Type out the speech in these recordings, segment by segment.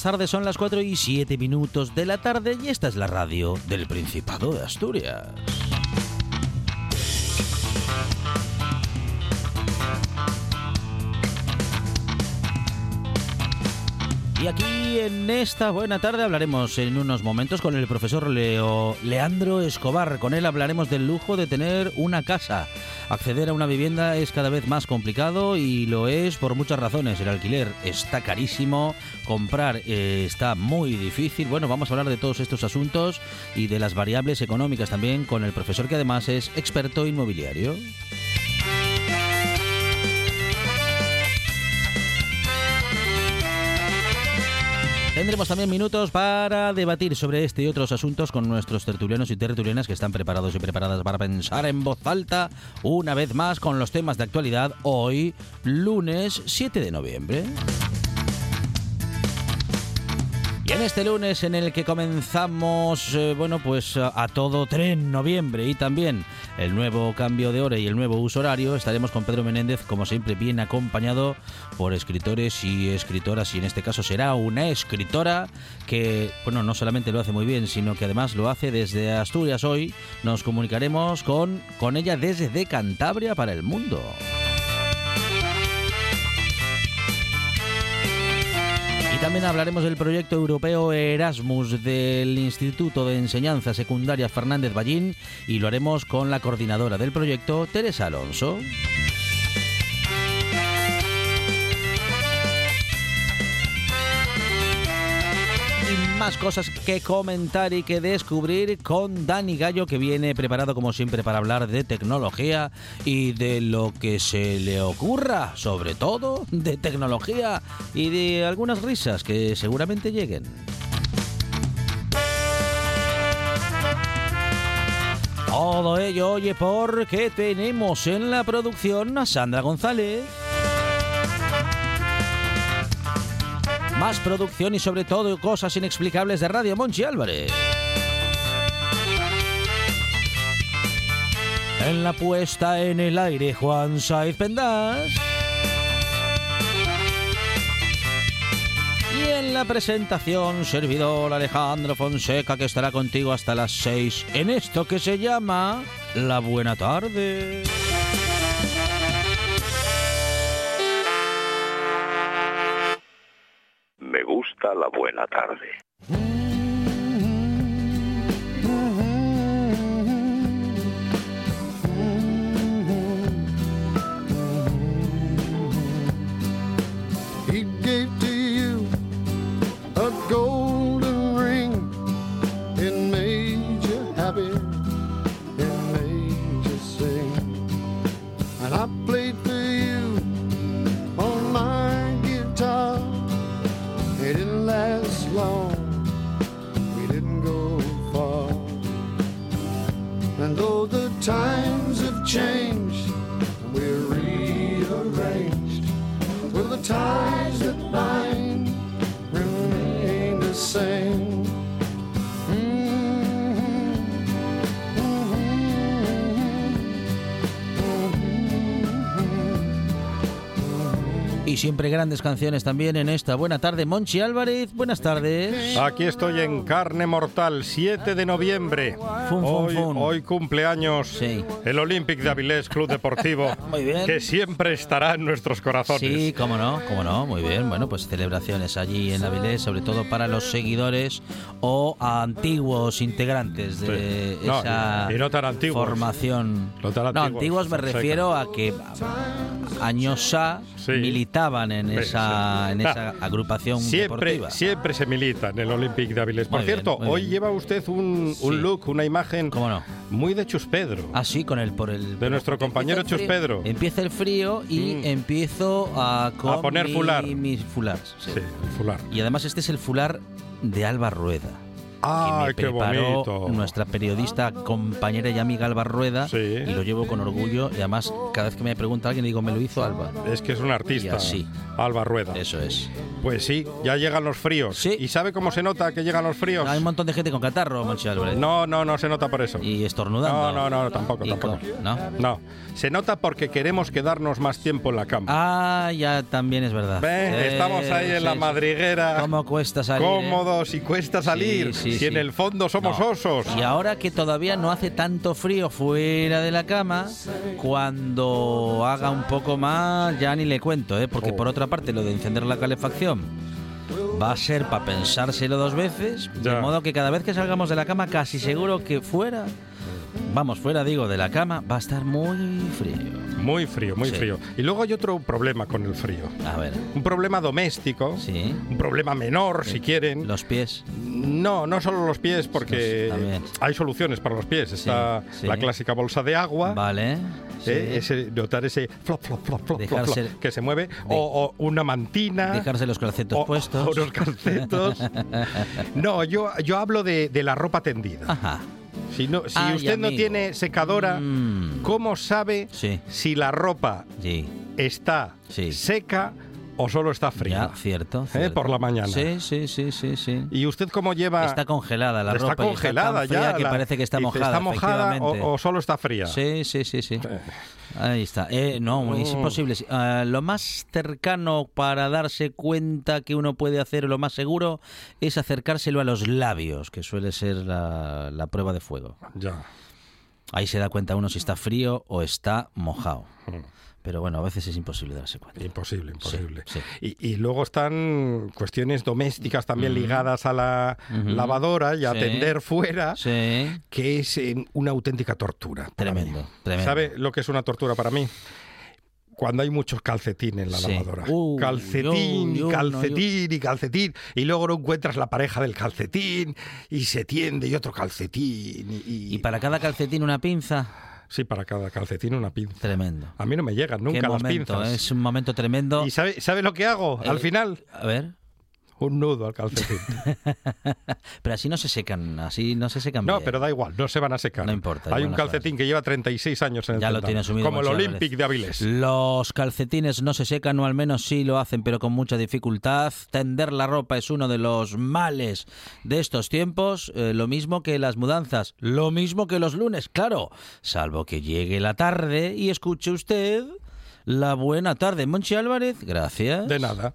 Buenas tardes. Son las 4 y 7 minutos de la tarde y esta es la radio del Principado de Asturias. Y aquí en esta buena tarde hablaremos en unos momentos con el profesor Leo Leandro Escobar. Con él hablaremos del lujo de tener una casa. Acceder a una vivienda es cada vez más complicado y lo es por muchas razones. El alquiler está carísimo, comprar eh, está muy difícil. Bueno, vamos a hablar de todos estos asuntos y de las variables económicas también con el profesor que además es experto inmobiliario. Tendremos también minutos para debatir sobre este y otros asuntos con nuestros tertulianos y tertulianas que están preparados y preparadas para pensar en voz alta una vez más con los temas de actualidad hoy, lunes 7 de noviembre. Y en este lunes en el que comenzamos, eh, bueno, pues a, todo tren noviembre y también el nuevo cambio de hora y el nuevo uso horario, estaremos con Pedro Menéndez, como siempre, bien acompañado por escritores y escritoras. Y en este caso será una escritora que, bueno, no solamente lo hace muy bien, sino que además lo hace desde Asturias hoy. Nos comunicaremos con, con ella desde Cantabria para el mundo. También hablaremos del proyecto europeo Erasmus del Instituto de Enseñanza Secundaria Fernández Ballín y lo haremos con la coordinadora del proyecto, Teresa Alonso. Más cosas que comentar y que descubrir con Dani Gallo, que viene preparado como siempre para hablar de tecnología y de lo que se le ocurra, sobre todo de tecnología y de algunas risas que seguramente lleguen. Todo ello, oye, porque tenemos en la producción a Sandra González. Más producción y sobre todo cosas inexplicables de Radio Monchi Álvarez. En la puesta en el aire, Juan Saiz Pendas. Y en la presentación, servidor Alejandro Fonseca, que estará contigo hasta las 6 en esto que se llama La Buena Tarde. La buena tarde. Siempre grandes canciones también en esta buena tarde. Monchi Álvarez, buenas tardes. Aquí estoy en Carne Mortal, 7 de noviembre. Fun, fun, hoy, fun. hoy cumpleaños Sí. el Olympic de Avilés Club Deportivo, Muy bien. que siempre estará en nuestros corazones. Sí, cómo no, cómo no, muy bien. Bueno, pues celebraciones allí en Avilés, sobre todo para los seguidores o antiguos integrantes de Sí. No, esa y no tan antiguos. formación. No tan No, antiguos, me refiero a que años A, Sí. militantes militaban en esa, en esa agrupación Siempre, deportiva. siempre se milita en el Olympic de Avilés. Por Muy cierto, hoy bien. lleva usted un, un Sí. look, una imagen muy de Chus Pedro. Ah, sí, con el por el De nuestro compañero Chus Pedro. Empieza el frío y Mm. empiezo a, con A poner mi- fular. mis fulars. sí. Sí, el fular. Y además este es el fular de Alba Rueda. ¡Ay, que qué me preparó bonito! nuestra periodista, compañera y amiga Alba Rueda. Sí. Y lo llevo con orgullo. Y además, cada vez que me pregunta alguien, digo, me lo hizo Alba. Es que es un artista. Y así. Alba Rueda. Eso es. Pues sí, ya llegan los fríos. Sí. ¿Y sabe cómo se nota que llegan los fríos? Hay un montón de gente con catarro, Monchi Álvarez. No, no, no se nota por eso. Y estornudando. No, no, no, tampoco, tampoco. con- ¿No? No, se nota porque queremos quedarnos más tiempo en la cama. Ah, ya también es verdad. ¿Ven? Eh, Estamos ahí en la sí, sí. madriguera. ¿Cómo cuesta salir? eh? Cómodos y cuesta salir. Sí, sí, si en el fondo somos No. osos. Y ahora que todavía no hace tanto frío fuera de la cama, cuando haga un poco más, ya ni le cuento, ¿eh? porque Oh. por otra parte lo de encender la calefacción va a ser para pensárselo dos veces, Ya. de modo que cada vez que salgamos de la cama, casi seguro que fuera, vamos, fuera digo, de la cama, va a estar muy frío. Muy frío, muy Sí. frío. Y luego hay otro problema con el frío. A ver, Un problema doméstico. sí, Un problema menor, si quieren. los pies. No, no solo los pies, porque Los- hay soluciones para los pies. Está sí. la clásica bolsa de agua. Vale. sí. ¿eh? ese, notar ese flop, flop, flop, flop, Dejarse- flop, que se mueve. O, o una mantina. Dejarse los calcetos o- puestos. o unos calcetos. no, yo, yo hablo de, de la ropa tendida. Ajá. Si, no, si Ay, usted no tiene secadora, Mm. ¿cómo sabe Sí, si la ropa sí. está Sí. seca o solo está fría? Ya, cierto, ¿Eh? cierto. Por la mañana. Sí, sí, sí, sí, sí. ¿Y usted cómo lleva? Está congelada la está ropa. y congelada está fría ya. que parece que está mojada. ¿Está mojada o, o solo está fría? Sí, sí, sí, sí. Ahí está. Eh, no, es Oh. imposible. Sí, ah, lo más cercano para darse cuenta que uno puede hacer lo más seguro es acercárselo a los labios, que suele ser la, la prueba de fuego. Ya. Ahí se da cuenta uno si está frío o está mojado. Mm. Pero bueno, a veces es imposible darse cuenta. Imposible, imposible. sí. Y, y luego están cuestiones domésticas también ligadas a la lavadora y a Sí. atender fuera, que es eh, una auténtica tortura. tremendo, tremendo. ¿Sabe lo que es una tortura para mí? Cuando hay muchos calcetines en la Sí. lavadora. Uy, calcetín, yo- y yo calcetín y calcetín. Y luego no encuentras la pareja del calcetín y se tiende y otro calcetín. Y, Y para cada calcetín una pinza, Sí, para cada calcetín una pinza. tremendo. A mí no me llegan nunca Qué las pinzas. es un momento tremendo. ¿Y sabe, sabe lo que hago al Eh, final? A ver, Un nudo al calcetín. pero así no se secan, así no se secan No, bien. pero da igual, no se van a secar. No importa, Hay un calcetín que lleva 36 años en el Ya lo tiene asumido Como el Olympic de Avilés. Los calcetines no se secan o al menos sí lo hacen, pero con mucha dificultad. Tender la ropa es uno de los males de estos tiempos, eh, lo mismo que las mudanzas, lo mismo que los lunes, claro, salvo que llegue la tarde y escuche usted la buena tarde. Monchi Álvarez, gracias. De nada.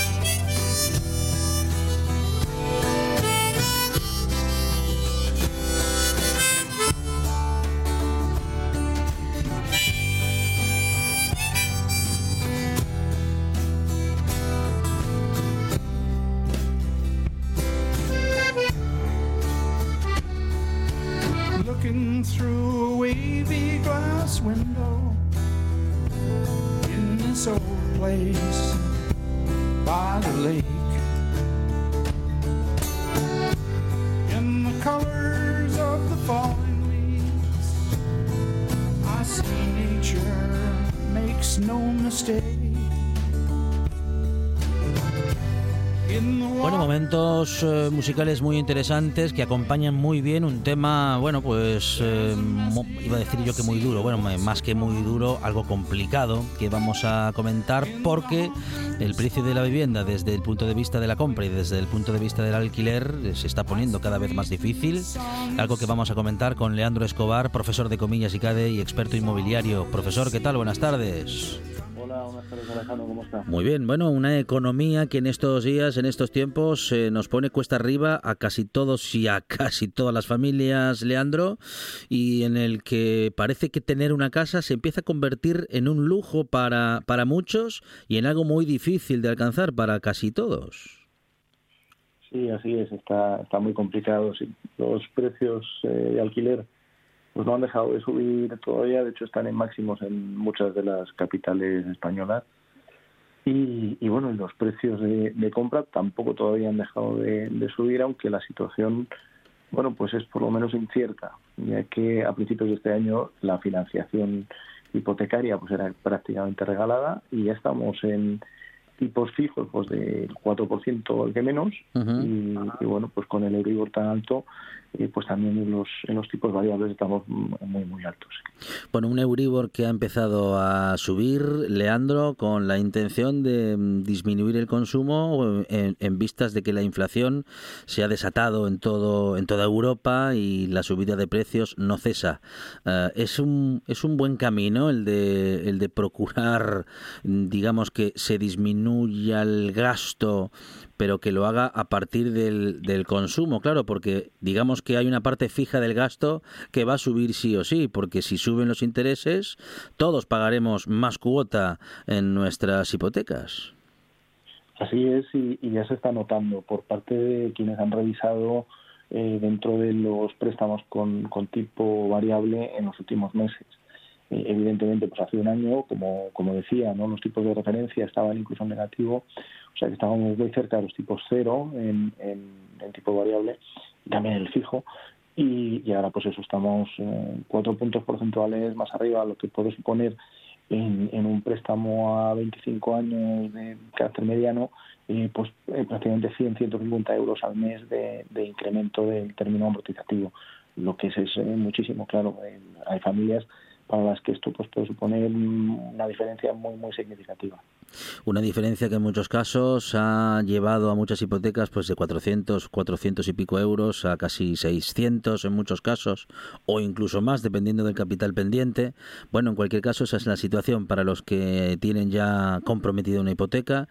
Musicales muy interesantes que acompañan muy bien un tema, bueno, pues eh, iba a decir yo que muy duro, bueno, más que muy duro, algo complicado que vamos a comentar porque el precio de la vivienda desde el punto de vista de la compra y desde el punto de vista del alquiler eh, se está poniendo cada vez más difícil, algo que vamos a comentar con Leandro Escobar, profesor de comillas y CADE y experto inmobiliario. Profesor, ¿qué tal? Buenas tardes. Hola, buenas tardes Alejandro, ¿cómo estás? Muy bien, bueno, una economía que en estos días, en estos tiempos, eh, nos pone cuesta arriba a casi todos y a casi todas las familias, Leandro, y en el que parece que tener una casa se empieza a convertir en un lujo para, para muchos y en algo muy difícil de alcanzar para casi todos. Sí, así es, está, está muy complicado. Sí. Los precios eh, de alquiler pues no han dejado de subir todavía, de hecho están en máximos en muchas de las capitales españolas. Y, y bueno, los precios de, de, compra tampoco todavía han dejado de, de, subir, aunque la situación, bueno, pues es por lo menos incierta, ya que a principios de este año la financiación hipotecaria pues era prácticamente regalada y ya estamos en tipos fijos pues del 4% al que menos uh -huh. y, y, bueno pues con el Euribor tan alto eh, pues también en los, en los tipos variables estamos muy, muy altos. Bueno, un Euribor que ha empezado a subir, Leandro, con la intención de mm, disminuir el consumo en, en vistas de que la inflación se ha desatado en, todo, en toda Europa y la subida de precios no cesa. Uh, es, un, es un buen camino el de, el de procurar, digamos, que se disminuya el gasto pero que lo haga a partir del, del, consumo, claro, porque digamos que hay una parte fija del gasto que va a subir sí o sí, porque si suben los intereses, todos pagaremos más cuota en nuestras hipotecas. Así es, y, ya se está notando por parte de quienes han revisado eh, dentro de los préstamos con, con tipo variable en los últimos meses evidentemente pues hace un año como como decía no los tipos de referencia estaban incluso en negativo o sea que estábamos muy cerca de los tipos cero en, en, tipo variable y también el fijo. Y, y, ahora pues eso estamos eh, cuatro puntos porcentuales más arriba lo que puede suponer en, un préstamo a 25 años de carácter mediano eh, pues eh, prácticamente 100 150 euros al mes de, incremento del término amortizativo. Lo que es, es muchísimo claro hay familias para las que esto pues, puede suponer una diferencia muy muy significativa. Una diferencia que en muchos casos ha llevado a muchas hipotecas pues de 400, 400 y pico euros a casi 600 en muchos casos o incluso más dependiendo del capital pendiente. Bueno, en cualquier caso esa es la situación para los que tienen ya comprometida una hipoteca.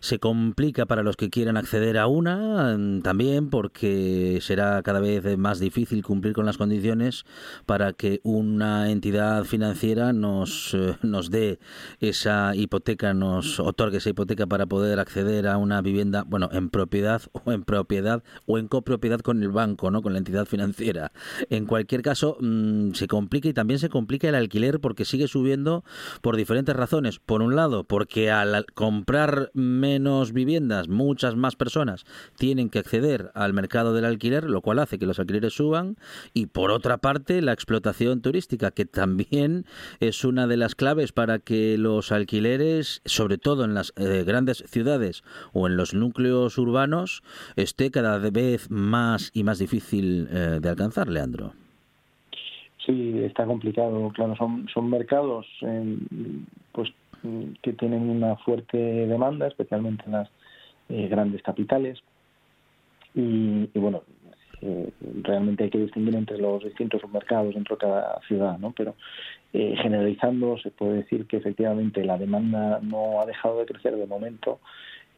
Se complica para los que quieran acceder a una también porque será cada vez más difícil cumplir con las condiciones para que una entidad financiera nos, eh, nos dé esa hipoteca, nos otorgue esa hipoteca para poder acceder a una vivienda, bueno, en propiedad o en propiedad o en copropiedad con el banco, ¿no? Con la entidad financiera. En cualquier caso, mmm, se complica y también se complica el alquiler porque sigue subiendo por diferentes razones. Por un lado, porque al comprar menos viviendas, muchas más personas tienen que acceder al mercado del alquiler, lo cual hace que los alquileres suban. Y por otra parte, la explotación turística, que también es una de las claves para que los alquileres, sobre todo en las eh, grandes ciudades o en los núcleos urbanos, esté cada vez más y más difícil eh, de alcanzar, Leandro. Sí, está complicado. Claro, son, son mercados eh, pues que tienen una fuerte demanda, especialmente en las eh, grandes capitales. Y bueno, eh, realmente hay que distinguir entre los distintos submercados dentro de cada ciudad, ¿no? Pero eh, generalizando se puede decir que efectivamente la demanda no ha dejado de crecer de momento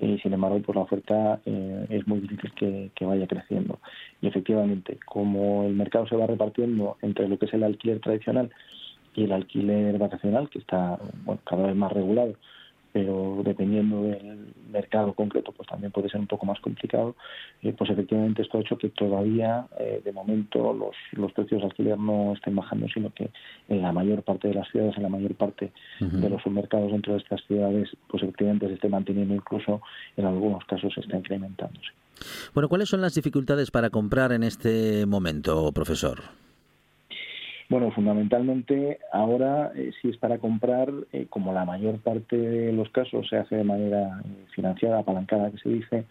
y sin embargo pues la oferta eh, es muy difícil que, que, vaya creciendo y efectivamente como el mercado se va repartiendo entre lo que es el alquiler tradicional y el alquiler vacacional que está bueno, cada vez más regulado pero dependiendo del mercado concreto pues también puede ser un poco más complicado eh, pues efectivamente esto ha hecho que todavía eh, de momento los, los precios de alquiler no estén bajando sino que en la mayor parte de las ciudades en la mayor parte uh -huh. de los submercados dentro de estas ciudades pues efectivamente se esté manteniendo incluso en algunos casos se está incrementándose bueno cuáles son las dificultades para comprar en este momento profesor bueno, fundamentalmente ahora eh, si es para comprar, eh, como la mayor parte de los casos se hace de manera eh, financiada, apalancada que se dice,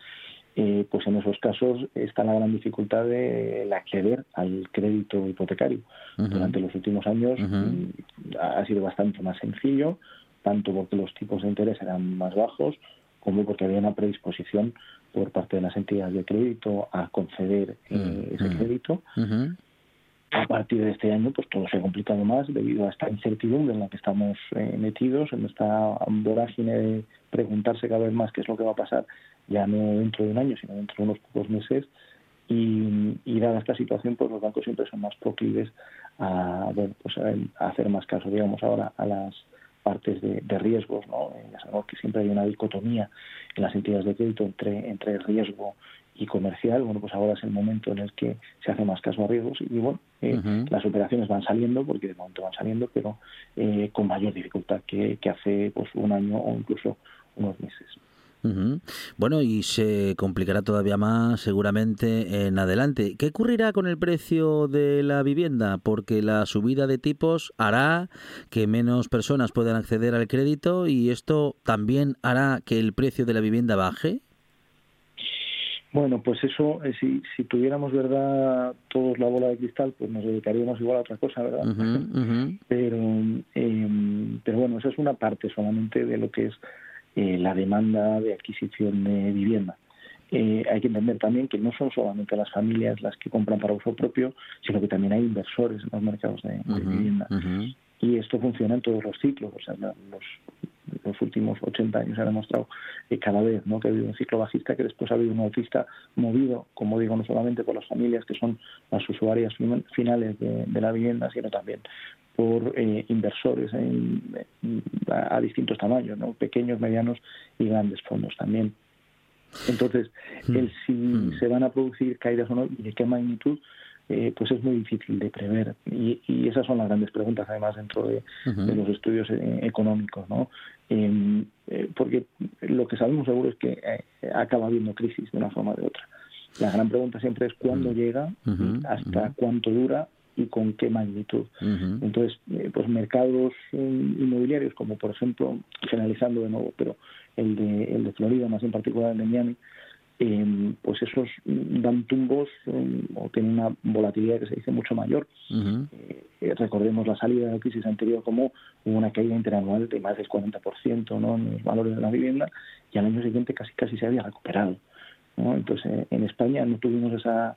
eh, pues en esos casos está la gran dificultad de acceder al crédito hipotecario. Uh -huh. Durante los últimos años uh -huh. ha sido bastante más sencillo, tanto porque los tipos de interés eran más bajos, como porque había una predisposición por parte de las entidades de crédito a conceder eh, ese crédito. A partir de este año, pues todo se ha complicado más debido a esta incertidumbre en la que estamos eh, metidos, en esta vorágine de preguntarse cada vez más qué es lo que va a pasar, ya no dentro de un año, sino dentro de unos pocos meses. Y, dada esta situación, pues los bancos siempre son más proclives a, bueno, pues a hacer más caso, digamos, ahora a las partes de, de riesgos, ¿no? Eh, sabemos que siempre hay una dicotomía en las entidades de crédito entre, entre riesgo y comercial, bueno, pues ahora es el momento en el que se hace más caso a riesgos y bueno, eh, las operaciones van saliendo, porque de momento van saliendo, pero eh, con mayor dificultad que, que hace pues un año o incluso unos meses. Bueno, y se complicará todavía más seguramente en adelante. ¿Qué ocurrirá con el precio de la vivienda? Porque la subida de tipos hará que menos personas puedan acceder al crédito y esto también hará que el precio de la vivienda baje. Bueno, pues eso, eh, si, si tuviéramos verdad todos la bola de cristal, pues nos dedicaríamos igual a otra cosa, ¿verdad? Pero eh, pero bueno esa es una parte solamente de lo que es eh, la demanda de adquisición de vivienda Eh, hay que entender también que no son solamente las familias las que compran para uso propio sino que también hay inversores en los mercados de, de Ujú, vivienda ujú. Y esto funciona en todos los ciclos o sea los los últimos 80 años se ha demostrado que cada vez ¿no? que ha habido un ciclo bajista que después ha habido un alcista movido como digo no solamente por las familias que son las usuarias fin- finales de, de la vivienda sino también por eh, inversores en- en- a, a distintos tamaños ¿no? pequeños medianos y grandes fondos también entonces el si Mm. se van a producir caídas o no y de qué magnitud eh, pues es muy difícil de prever. Y, y esas son las grandes preguntas además dentro de, los estudios eh, económicos no Em, eh, porque lo que sabemos seguro es que eh, acaba habiendo crisis de una forma o de otra. La gran pregunta siempre es cuándo llega hasta cuánto dura y con qué magnitud. Entonces, pues mercados inmobiliarios, como por ejemplo, generalizando de nuevo, pero el de, el de Florida, más en particular el de Miami, eh, pues esos dan tumbos eh, o tienen una volatilidad que se dice mucho mayor. Ujú. Eh, recordemos la salida de la crisis anterior como hubo una caída interanual de más del 40% ¿no? en los valores de la vivienda y al año siguiente casi casi se había recuperado. ¿no? Entonces, eh, en España no tuvimos esa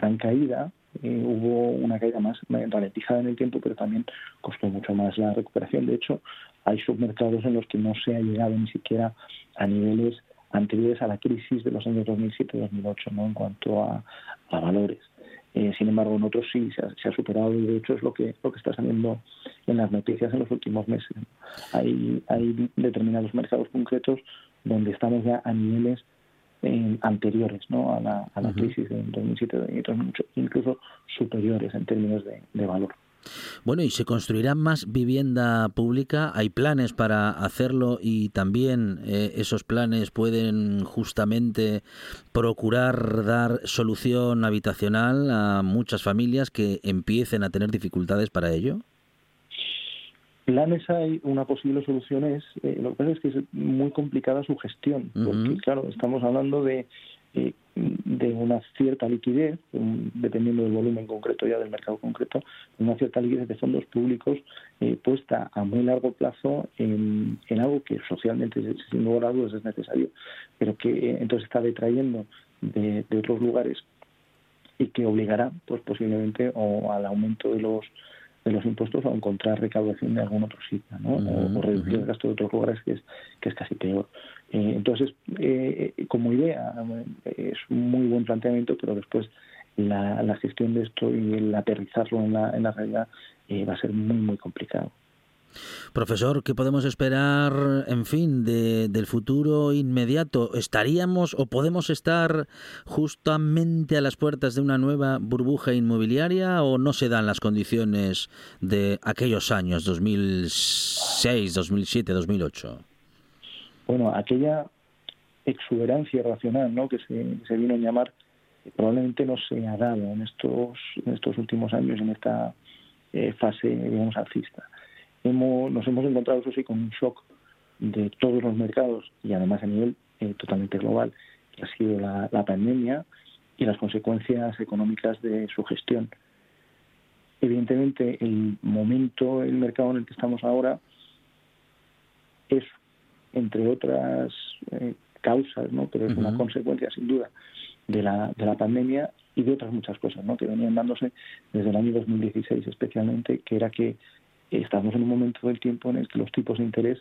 gran caída, eh, hubo una caída más eh, ralentizada en el tiempo, pero también costó mucho más la recuperación. De hecho, hay submercados en los que no se ha llegado ni siquiera a niveles anteriores a la crisis de los años 2007-2008 ¿no? en cuanto a, a valores. Eh, sin embargo, en otros sí se ha, se ha, superado y de hecho es lo que lo que está saliendo en las noticias en los últimos meses. Hay, hay determinados mercados concretos donde estamos ya a niveles eh, anteriores ¿no? a la, a la uh -huh. crisis de 2007 y 2008, incluso superiores en términos de, de valor. Bueno, ¿y se construirá más vivienda pública? ¿Hay planes para hacerlo y también eh, esos planes pueden justamente procurar dar solución habitacional a muchas familias que empiecen a tener dificultades para ello? Planes hay, una posible solución es, eh, lo que pasa es que es muy complicada su gestión, uh -huh. claro, estamos hablando de eh, de una cierta liquidez, dependiendo del volumen concreto ya del mercado concreto, una cierta liquidez de fondos públicos eh, puesta a muy largo plazo en, en, algo que socialmente, sin lugar a dudas, es necesario, pero que eh, entonces está detrayendo de, de, otros lugares y que obligará, pues posiblemente, o al aumento de los de los impuestos o a encontrar recaudación de algún otro sitio, ¿no? Uh -huh, o, o, reducir el gasto de otros lugares que es que es casi peor. Eh, entonces, eh, como idea, es un muy buen planteamiento, pero después la, la, gestión de esto y el aterrizarlo en la, en la realidad eh, va a ser muy, muy complicado. Profesor, ¿qué podemos esperar, en fin, de, del futuro inmediato? ¿Estaríamos o podemos estar justamente a las puertas de una nueva burbuja inmobiliaria o no se dan las condiciones de aquellos años, 2006, 2007, 2008? Bueno, aquella exuberancia racional ¿no? que se, vino a llamar probablemente no se ha dado en estos, últimos años, en esta eh, fase, digamos, alcista hemos, nos hemos encontrado, eso sí, con un shock de todos los mercados y además a nivel eh, totalmente global, que ha sido la, pandemia y las consecuencias económicas de su gestión. Evidentemente, el momento, el mercado en el que estamos ahora es, entre otras eh, causas, ¿no? pero es uh -huh. una consecuencia, sin duda, de la, de la pandemia y de otras muchas cosas ¿no? que venían dándose desde el año 2016 especialmente, que era que estamos en un momento del tiempo en el que los tipos de interés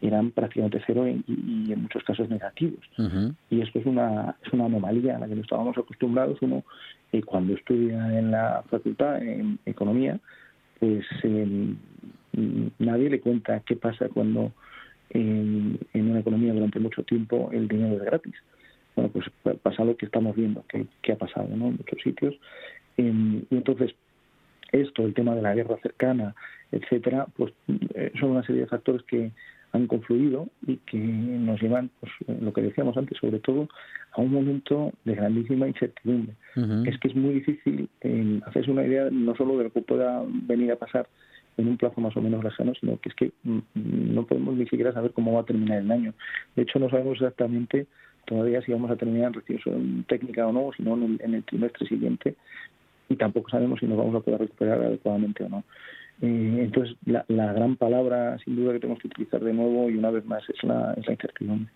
eran prácticamente cero y, y en muchos casos negativos. Y esto es una, es una anomalía a la que no estábamos acostumbrados. Uno, eh, cuando estudia en la facultad, en economía, pues eh, nadie le cuenta qué pasa cuando en, en una economía durante mucho tiempo el dinero es gratis. Bueno, pues pa- pasa lo que estamos viendo, que, que ha pasado ¿no? en muchos sitios. Y entonces, esto, el tema de la guerra cercana, etcétera, pues eh, son una serie de factores que han confluido y que nos llevan, pues eh, lo que decíamos antes, sobre todo a un momento de grandísima incertidumbre. Es que es muy difícil eh, hacerse una idea no solo de lo que pueda venir a pasar en un plazo más o menos lejano, sino que es que mm, no podemos ni siquiera saber cómo va a terminar el año. De hecho, no sabemos exactamente todavía si vamos a terminar en recesión técnica o no, sino en el, en el trimestre siguiente, y tampoco sabemos si nos vamos a poder recuperar adecuadamente o no. Eh, entonces, la, la gran palabra, sin duda, que tenemos que utilizar de nuevo y una vez más es la, es la incertidumbre.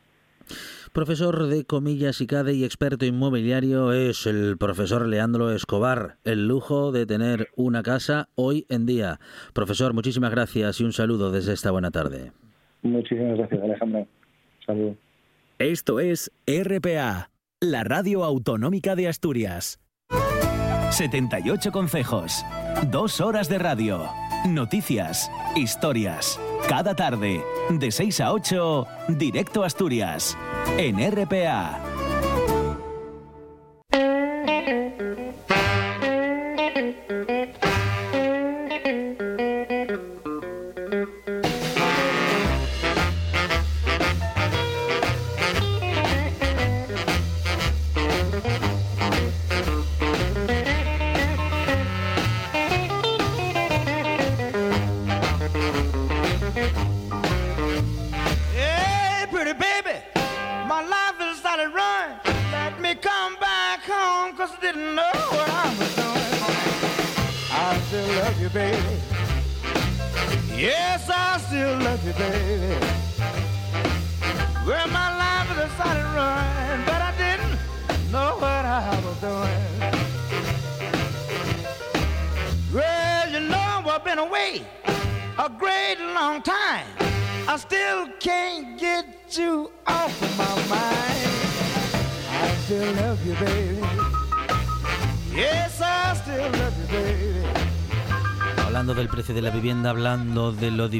Profesor de comillas y CADE y experto inmobiliario es el profesor Leandro Escobar. El lujo de tener una casa hoy en día. Profesor, muchísimas gracias y un saludo desde esta buena tarde. Muchísimas gracias, Alejandro. Saludos. Esto es RPA, la radio autonómica de Asturias. 78 consejos, dos horas de radio, noticias, historias. Cada tarde, de 6 a 8, directo a Asturias, en RPA.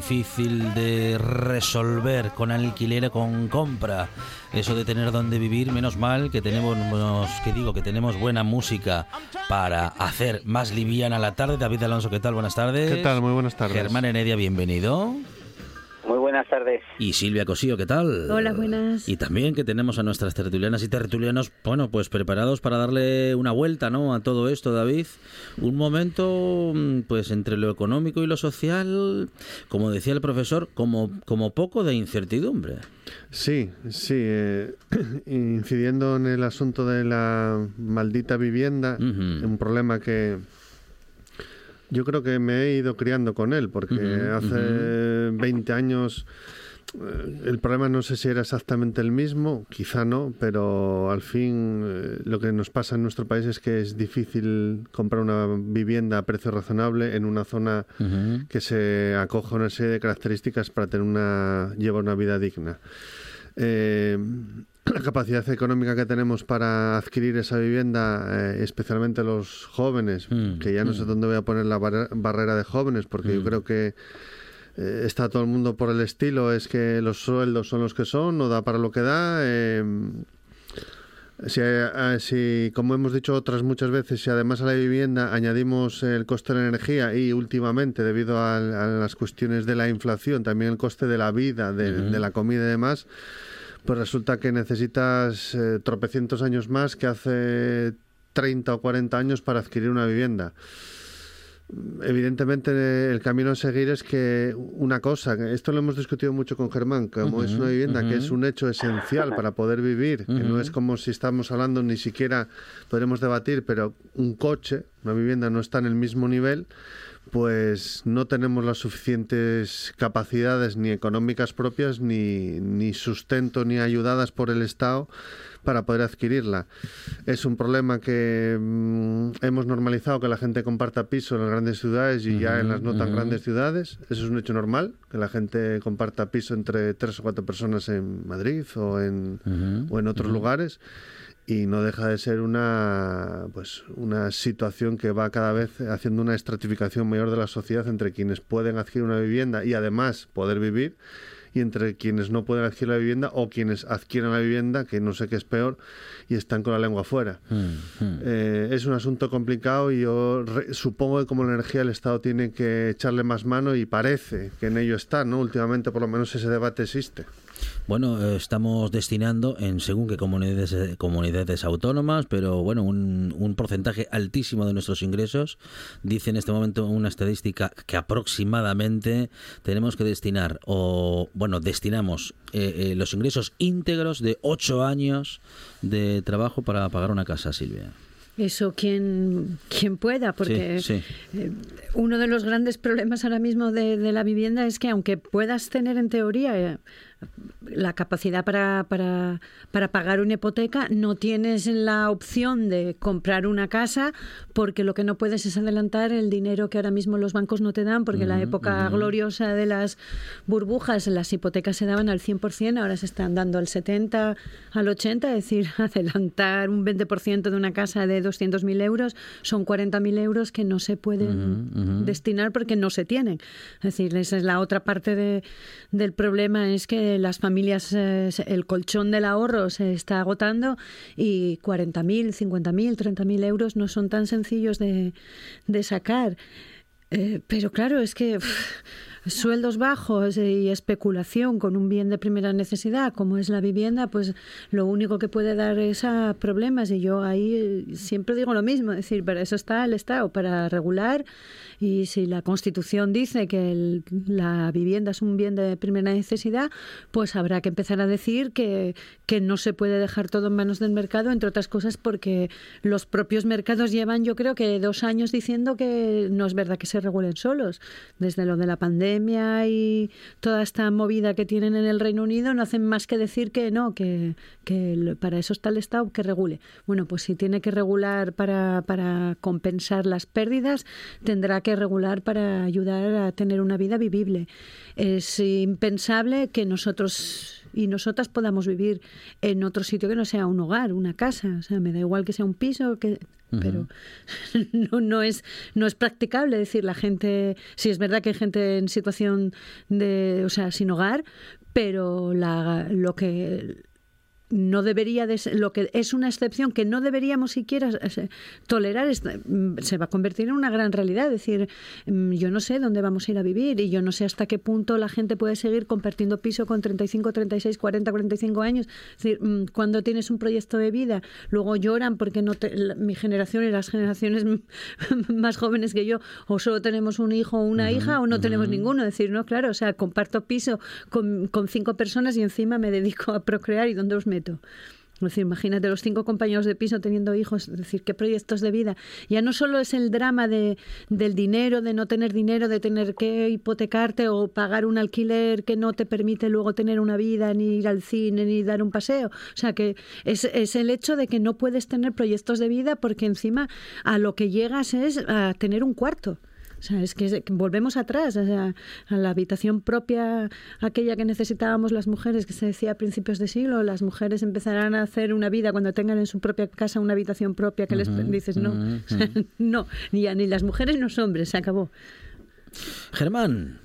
Difícil de resolver con alquiler o con compra, eso de tener donde vivir, menos mal que tenemos, que digo, que tenemos buena música para hacer más liviana la tarde. David Alonso, ¿qué tal? Buenas tardes. ¿Qué tal? Muy buenas tardes. Germán Heredia, bienvenido. Muy buenas tardes. Y Silvia Cosío, ¿qué tal? Hola, buenas. Y también que tenemos a nuestras tertulianas y tertulianos, bueno, pues preparados para darle una vuelta, ¿no? A todo esto, David. Un momento, mm, pues entre lo económico y lo social, como decía el profesor, como, como poco de incertidumbre. Sí, sí. eh, incidiendo en el asunto de la maldita vivienda, un problema que yo creo que me he ido criando con él, porque hace 20 años eh, el problema no sé si era exactamente el mismo, quizá no, pero al fin eh, lo que nos pasa en nuestro país es que es difícil comprar una vivienda a precio razonable en una zona que se acoja a una serie de características para tener una llevar una vida digna. Eh, la capacidad económica que tenemos para adquirir esa vivienda, eh, especialmente los jóvenes, Mm, que ya no sé mm. dónde voy a poner la barre- barrera de jóvenes, porque yo Mm. creo que eh, está todo el mundo por el estilo, es que los sueldos son los que son, no da para lo que da. eh, si, eh, si, como hemos dicho otras muchas veces, si además a la vivienda añadimos el coste de la energía y últimamente, debido a, a las cuestiones de la inflación, también el coste de la vida, de, de la comida y demás, pues resulta que necesitas eh, tropecientos años más que hace 30 o 40 años para adquirir una vivienda. Evidentemente el camino a seguir es que una cosa, esto lo hemos discutido mucho con Germán, como es una vivienda que es un hecho esencial para poder vivir, que no es como si estamos hablando, ni siquiera podremos debatir, pero un coche, una vivienda no está en el mismo nivel, pues no tenemos las suficientes capacidades ni económicas propias ni, ni sustento ni ayudadas por el Estado para poder adquirirla. Es un problema que mm, hemos normalizado que la gente comparta piso en las grandes ciudades y ya en las no tan grandes ciudades. Eso es un hecho normal, que la gente comparta piso entre tres o cuatro personas en Madrid o en, o en otros lugares y no deja de ser una pues una situación que va cada vez haciendo una estratificación mayor de la sociedad entre quienes pueden adquirir una vivienda y además poder vivir y entre quienes no pueden adquirir la vivienda o quienes adquieren la vivienda, que no sé qué es peor, y están con la lengua afuera. Mm, mm. Eh, es un asunto complicado y yo re- supongo que como la energía el Estado tiene que echarle más mano y parece que en ello está, ¿no? Últimamente por lo menos ese debate existe. Bueno, eh, estamos destinando en según qué comunidades, eh, comunidades autónomas, pero bueno, un, un porcentaje altísimo de nuestros ingresos. Dice en este momento una estadística que aproximadamente tenemos que destinar, o bueno, destinamos eh, eh, los ingresos íntegros de ocho años de trabajo para pagar una casa, Silvia. Eso quien, quien pueda, porque Sí, uno de los grandes problemas ahora mismo de, de la vivienda es que aunque puedas tener en teoría la capacidad para, para, para pagar una hipoteca, no tienes la opción de comprar una casa porque lo que no puedes es adelantar el dinero que ahora mismo los bancos no te dan, porque en la época gloriosa de las burbujas las hipotecas se daban al 100%, ahora se están dando al 70, al 80, es decir, adelantar un 20% de una casa de 200.000 euros son 40.000 euros que no se pueden destinar porque no se tienen. Es decir, esa es la otra parte de- del problema, es que las familias, eh, el colchón del ahorro se está agotando y 40.000, 50.000, 30.000 euros no son tan sencillos de, de sacar. Eh, pero claro, es que sueldos bajos y especulación con un bien de primera necesidad como es la vivienda, pues lo único que puede dar es a problemas. Y yo ahí eh, siempre digo lo mismo, es decir, para eso está el Estado, para regular. Y si la Constitución dice que el- la vivienda es un bien de primera necesidad, pues habrá que empezar a decir que, que no se puede dejar todo en manos del mercado, entre otras cosas porque los propios mercados llevan, yo creo que dos años diciendo que no es verdad que se regulen solos. Desde lo de la pandemia y toda esta movida que tienen en el Reino Unido, no hacen más que decir que no, que, que para eso está el Estado, que regule. Bueno, pues si tiene que regular para, para compensar las pérdidas, tendrá que regular para ayudar a tener una vida vivible. Es impensable que nosotros y nosotras podamos vivir en otro sitio que no sea un hogar, una casa. O sea, me da igual que sea un piso, que pero no, no es no es practicable decir la gente sí es verdad que hay gente en situación de o sea sin hogar pero la, lo que no debería de ser, lo que es una excepción que no deberíamos siquiera eh, tolerar mm, se va a convertir en una gran realidad. Es decir mm, yo no sé dónde vamos a ir a vivir y yo no sé hasta qué punto la gente puede seguir compartiendo piso con 35 36 40 45 años. Es decir mm, cuando tienes un proyecto de vida luego lloran porque no te- la- mi generación y las generaciones más jóvenes que yo o solo tenemos un hijo o una hija o no tenemos ninguno. Es decir no claro o sea comparto piso con, con cinco personas y encima me dedico a procrear y dónde os meto decir, imagínate los cinco compañeros de piso teniendo hijos, decir, qué proyectos de vida. Ya no solo es el drama de, del dinero, de no tener dinero, de tener que hipotecarte o pagar un alquiler que no te permite luego tener una vida, ni ir al cine, ni dar un paseo. O sea, que es, es el hecho de que no puedes tener proyectos de vida porque encima a lo que llegas es a tener un cuarto. O sea, es que es- que volvemos atrás, o sea, a la habitación propia, aquella que necesitábamos las mujeres, que se decía a principios de siglo, las mujeres empezarán a hacer una vida cuando tengan en su propia casa una habitación propia, que les dices, no, no, ni, a- ni las mujeres ni los hombres, se acabó. Germán,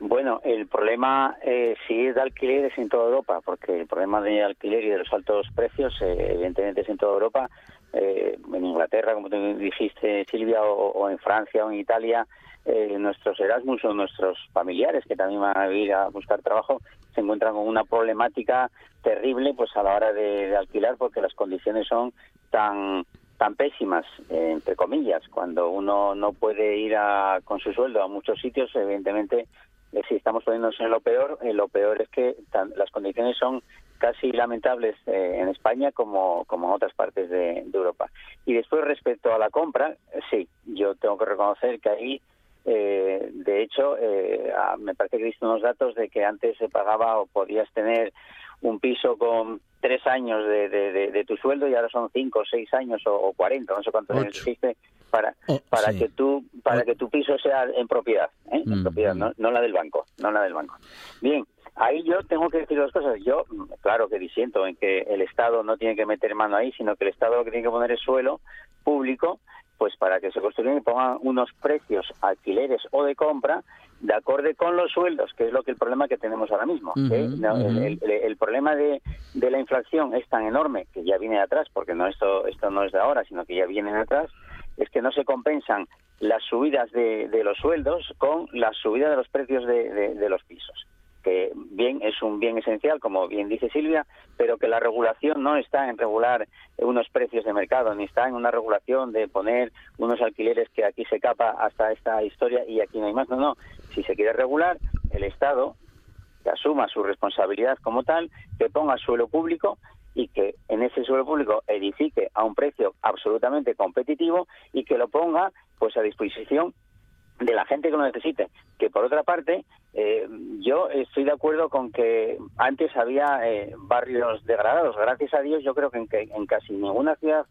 Bueno, el problema eh, si es de alquiler es en toda Europa, porque el problema de alquiler y de los altos precios, eh, evidentemente es en toda Europa. Eh, en Inglaterra, como tú dijiste, Silvia, o, o en Francia o en Italia, eh, nuestros Erasmus o nuestros familiares que también van a ir a buscar trabajo se encuentran con una problemática terrible pues a la hora de, alquilar porque las condiciones son tan tan pésimas entre comillas. Cuando uno no puede ir a, con su sueldo a muchos sitios evidentemente eh, si estamos poniéndonos en lo peor eh, lo peor es que tan- las condiciones son casi lamentables eh, en España como, como en otras partes de, de Europa y después respecto a la compra eh, sí yo tengo que reconocer que ahí Eh, de hecho, eh, ah, me parece que he visto unos datos de que antes se pagaba o podías tener un piso con tres años de, de, de, tu sueldo y ahora son cinco, seis años o, cuarenta, no sé cuántos años existe para Oh, para sí. que tú para que tu piso sea en propiedad, ¿eh? en Mm, propiedad, mm. no, no la del banco, no la del banco. Bien, ahí yo tengo que decir dos cosas. Yo, claro que disiento en que el Estado no tiene que meter mano ahí, sino que el Estado lo que tiene que poner es suelo público, pues para que se construyan y pongan unos precios alquileres o de compra de acorde con los sueldos, que es lo que el problema que tenemos ahora mismo. ¿eh? No, el- ujú. el, el- el problema de, de la inflación es tan enorme que ya viene de atrás, porque no esto esto no es de ahora, sino que ya viene de atrás, es que no se compensan las subidas de, de los sueldos con la subida de los precios de los pisos que bien es un bien esencial, como bien dice Silvia, pero que la regulación no está en regular unos precios de mercado, ni está en una regulación de poner unos alquileres que aquí se capa hasta esta historia y aquí no hay más. No, no. Si se quiere regular, el Estado que asuma su responsabilidad como tal, que ponga suelo público y que en ese suelo público edifique a un precio absolutamente competitivo y que lo ponga pues a disposición de la gente que lo necesite. Que por otra parte, eh, yo estoy de acuerdo con que antes había eh, barrios degradados. Gracias a Dios, yo creo que en, que en casi ninguna ciudad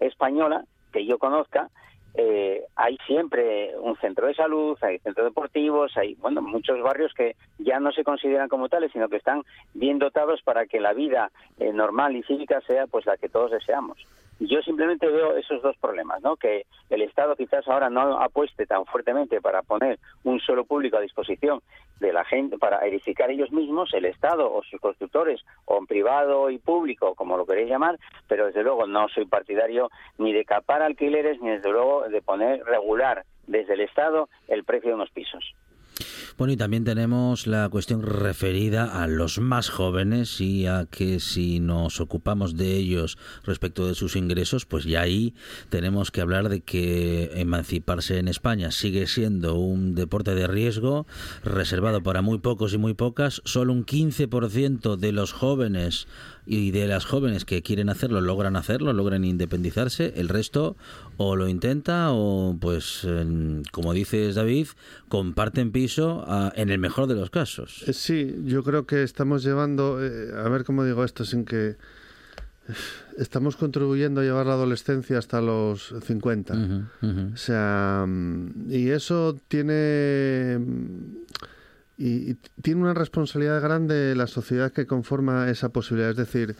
española que yo conozca eh, hay siempre un centro de salud, hay centros deportivos, hay bueno muchos barrios que ya no se consideran como tales, sino que están bien dotados para que la vida eh, normal y cívica sea pues la que todos deseamos. Yo simplemente veo esos dos problemas, ¿no? Que el Estado quizás ahora no apueste tan fuertemente para poner un suelo público a disposición de la gente para edificar ellos mismos, el Estado o sus constructores, o en privado y público, como lo queréis llamar, pero desde luego no soy partidario ni de capar alquileres, ni desde luego de poner regular desde el Estado el precio de unos pisos. Bueno, y también tenemos la cuestión referida a los más jóvenes y a que si nos ocupamos de ellos respecto de sus ingresos, pues ya ahí tenemos que hablar de que emanciparse en España sigue siendo un deporte de riesgo reservado para muy pocos y muy pocas. Solo un 15% de los jóvenes y de las jóvenes que quieren hacerlo logran hacerlo, logran independizarse. El resto o lo intenta o, pues, como dices David, comparten piso ah, en el mejor de los casos. Eh, Sí, yo creo que estamos llevando, eh, a ver cómo digo esto sin que estamos contribuyendo a llevar la adolescencia hasta los 50. Ujú, ujú. O sea, mm, y eso tiene y, tiene una responsabilidad grande la sociedad que conforma esa posibilidad, es decir,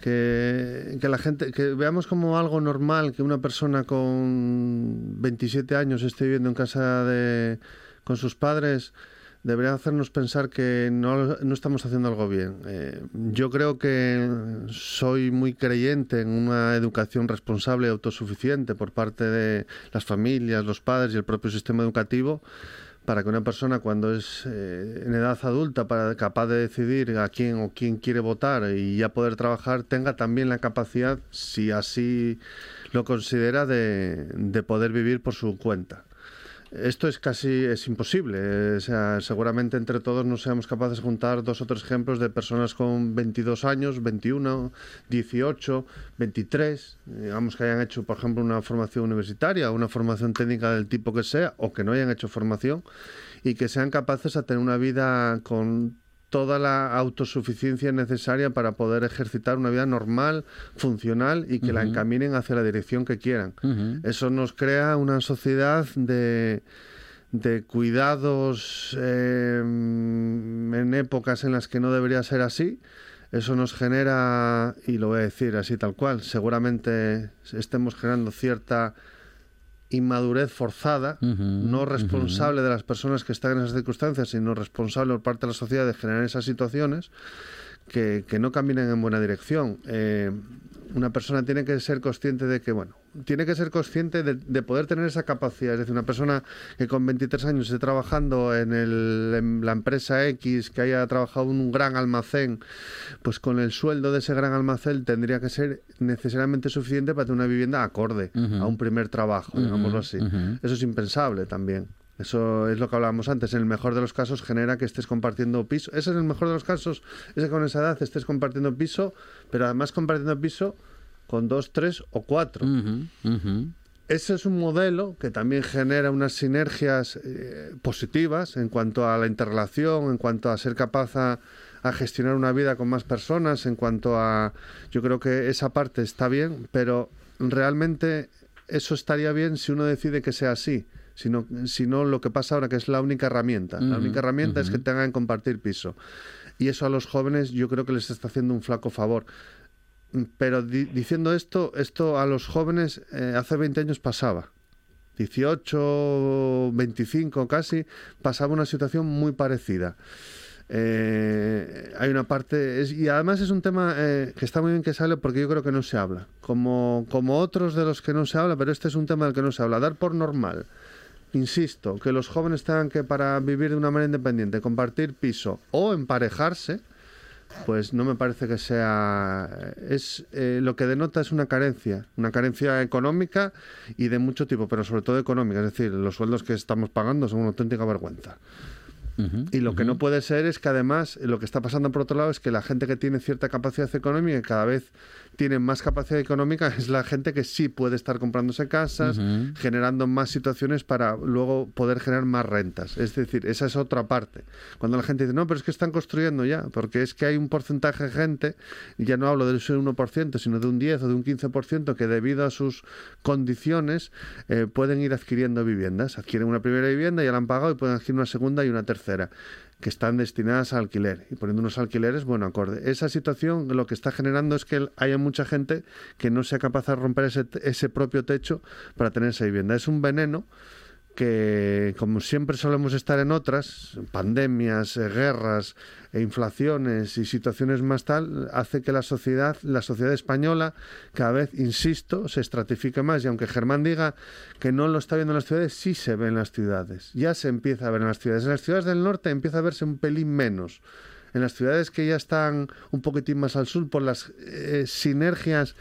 que, que la gente que veamos como algo normal que una persona con 27 años esté viviendo en casa de con sus padres debería hacernos pensar que no, no estamos haciendo algo bien. Eh, yo creo que soy muy creyente en una educación responsable y autosuficiente por parte de las familias, los padres y el propio sistema educativo para que una persona cuando es eh, en edad adulta para capaz de decidir a quién o quién quiere votar y ya poder trabajar tenga también la capacidad si así lo considera de, de poder vivir por su cuenta esto es casi es imposible. O sea, seguramente entre todos no seamos capaces de juntar dos o tres ejemplos de personas con 22 años, 21, 18, 23, digamos que hayan hecho, por ejemplo, una formación universitaria, una formación técnica del tipo que sea, o que no hayan hecho formación, y que sean capaces de tener una vida con toda la autosuficiencia necesaria para poder ejercitar una vida normal, funcional y que la encaminen hacia la dirección que quieran. Eso nos crea una sociedad de, de cuidados eh, en épocas en las que no debería ser así. Eso nos genera, y lo voy a decir así tal cual, seguramente estemos generando cierta inmadurez forzada, no responsable de las personas que están en esas circunstancias, sino responsable por parte de la sociedad de generar esas situaciones que, que no caminen en buena dirección. Eh, una persona tiene que ser consciente de que, bueno, tiene que ser consciente de, de poder tener esa capacidad. Es decir, una persona que con 23 años esté trabajando en, el, en la empresa X, que haya trabajado en un gran almacén, pues con el sueldo de ese gran almacén tendría que ser necesariamente suficiente para tener una vivienda acorde a un primer trabajo, digámoslo así. Eso es impensable también. Eso es lo que hablábamos antes. En el mejor de los casos genera que estés compartiendo piso. Ese es el mejor de los casos. Ese con esa edad estés compartiendo piso, pero además compartiendo piso con dos, tres o cuatro. Ujú. ese es un modelo que también genera unas sinergias eh, positivas en cuanto a la interrelación, en cuanto a ser capaz a, a gestionar una vida con más personas, en cuanto a... Yo creo que esa parte está bien, pero realmente eso estaría bien si uno decide que sea así. Sino, sino lo que pasa ahora, que es la única herramienta. la única herramienta es que tengan que compartir piso. Y eso a los jóvenes yo creo que les está haciendo un flaco favor. Pero di- diciendo esto, esto a los jóvenes eh, hace 20 años pasaba. 18, 25 casi, pasaba una situación muy parecida. Eh, hay una parte, es- y además es un tema eh, que está muy bien que sale porque yo creo que no se habla, como, como otros de los que no se habla, pero este es un tema del que no se habla. Dar por normal, insisto, que los jóvenes tengan que para vivir de una manera independiente, compartir piso o emparejarse, pues no me parece que sea es eh, lo que denota es una carencia una carencia económica y de mucho tipo pero sobre todo económica. Es decir los sueldos que estamos pagando son una auténtica vergüenza. Y lo que no puede ser es que además lo que está pasando por otro lado es que la gente que tiene cierta capacidad económica cada vez tiene más capacidad económica es la gente que sí puede estar comprándose casas, generando más situaciones para luego poder generar más rentas. Es decir, esa es otra parte. Cuando la gente dice, no, pero es que están construyendo ya, porque es que hay un porcentaje de gente, ya no hablo de ese 1%, sino de un 10 o de un 15% que debido a sus condiciones eh, pueden ir adquiriendo viviendas. Adquieren una primera vivienda, ya la han pagado y pueden adquirir una segunda y una tercera que están destinadas a alquiler y poniendo unos alquileres, bueno, acorde. Esa situación lo que está generando es que haya mucha gente que no sea capaz de romper ese, ese propio techo para tener esa vivienda. Es un veneno que, como siempre solemos estar en otras, pandemias, eh, guerras, e inflaciones y situaciones más tal, hace que la sociedad, la sociedad española, cada vez, insisto, se estratifique más. Y aunque Germán diga que no lo está viendo en las ciudades, sí se ve en las ciudades. Ya se empieza a ver en las ciudades. En las ciudades del norte empieza a verse un pelín menos. En las ciudades que ya están un poquitín más al sur por las eh, sinergias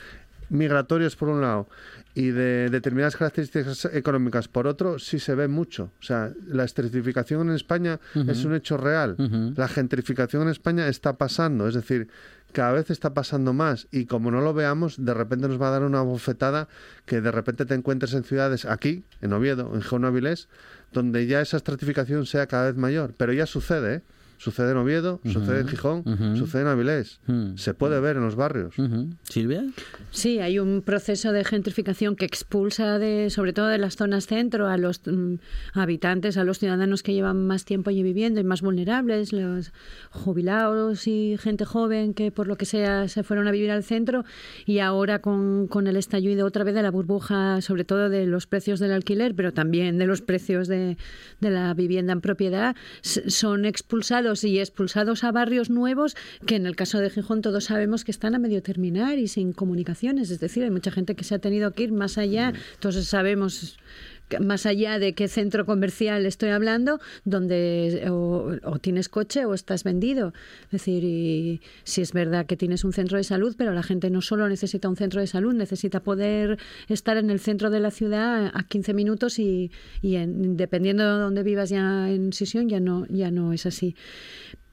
migratorias por un lado y de determinadas características económicas por otro, sí se ve mucho. O sea, la estratificación en España es un hecho real. La gentrificación en España está pasando, es decir, cada vez está pasando más y como no lo veamos, de repente nos va a dar una bofetada que de repente te encuentres en ciudades aquí, en Oviedo, en Gijón Avilés, donde ya esa estratificación sea cada vez mayor. Pero ya sucede, ¿eh? Sucede en Oviedo, sucede en Gijón, sucede en Avilés. Se puede ver en los barrios. Silvia. Sí, hay un proceso de gentrificación que expulsa de, sobre todo de las zonas centro, a los mm, habitantes, a los ciudadanos que llevan más tiempo allí viviendo y más vulnerables, los jubilados y gente joven que por lo que sea se fueron a vivir al centro y ahora con, con el estallido otra vez de la burbuja, sobre todo de los precios del alquiler, pero también de los precios de, de la vivienda en propiedad, son expulsados y expulsados a barrios nuevos que en el caso de Gijón todos sabemos que están a medio terminar y sin comunicaciones. Es decir, hay mucha gente que se ha tenido que ir más allá. Entonces sabemos más allá de qué centro comercial estoy hablando, donde o, o tienes coche o estás vendido. Es decir, y si es verdad que tienes un centro de salud, pero la gente no solo necesita un centro de salud, necesita poder estar en el centro de la ciudad a 15 minutos y, y en- dependiendo de dónde vivas ya en Sisión ya no, ya no es así.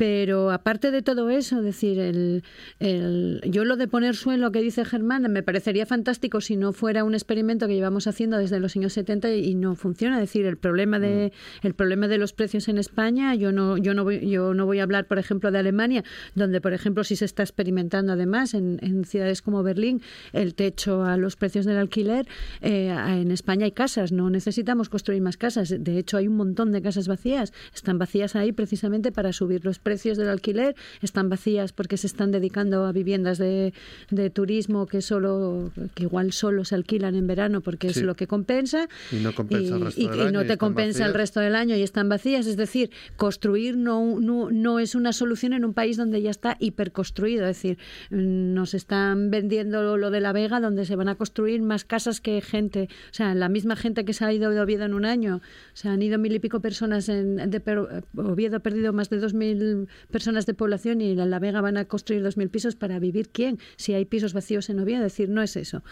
Pero aparte de todo eso, es decir, el, el- yo lo de poner suelo que dice Germán me parecería fantástico si no fuera un experimento que llevamos haciendo desde los años 70 y no funciona. Es decir, el problema de el problema de los precios en España, yo no yo no voy yo no voy a hablar, por ejemplo, de Alemania, donde por ejemplo sí se está experimentando además en, en ciudades como Berlín el techo a los precios del alquiler. eh, en España hay casas, no necesitamos construir más casas. De hecho, hay un montón de casas vacías. Están vacías ahí precisamente para subir los precios del alquiler. Están vacías porque se están dedicando a viviendas de, de turismo que solo que igual solo se alquilan en verano porque es lo que compensa Y no compensa el resto y- del y año no te compensa el resto del año y están vacías. Es decir, construir no, no, no es una solución en un país donde ya está hiperconstruido. Es decir, mm, nos están vendiendo lo de La Vega, donde se van a construir más casas que gente. O sea, la misma gente que se ha ido de Oviedo en un año. Se han ido mil y pico personas. En, de Per- Oviedo ha perdido más de dos mil personas de población y en La Vega van a construir dos mil pisos para vivir quién, si hay pisos vacíos en Oviedo. Decir, no es eso.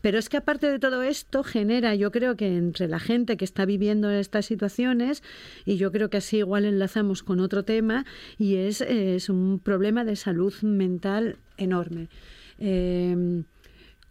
Pero es que aparte de todo esto, genera, yo creo que entre la gente que está viviendo estas situaciones, y yo creo que así igual enlazamos con otro tema, y es, es un problema de salud mental enorme. Eh,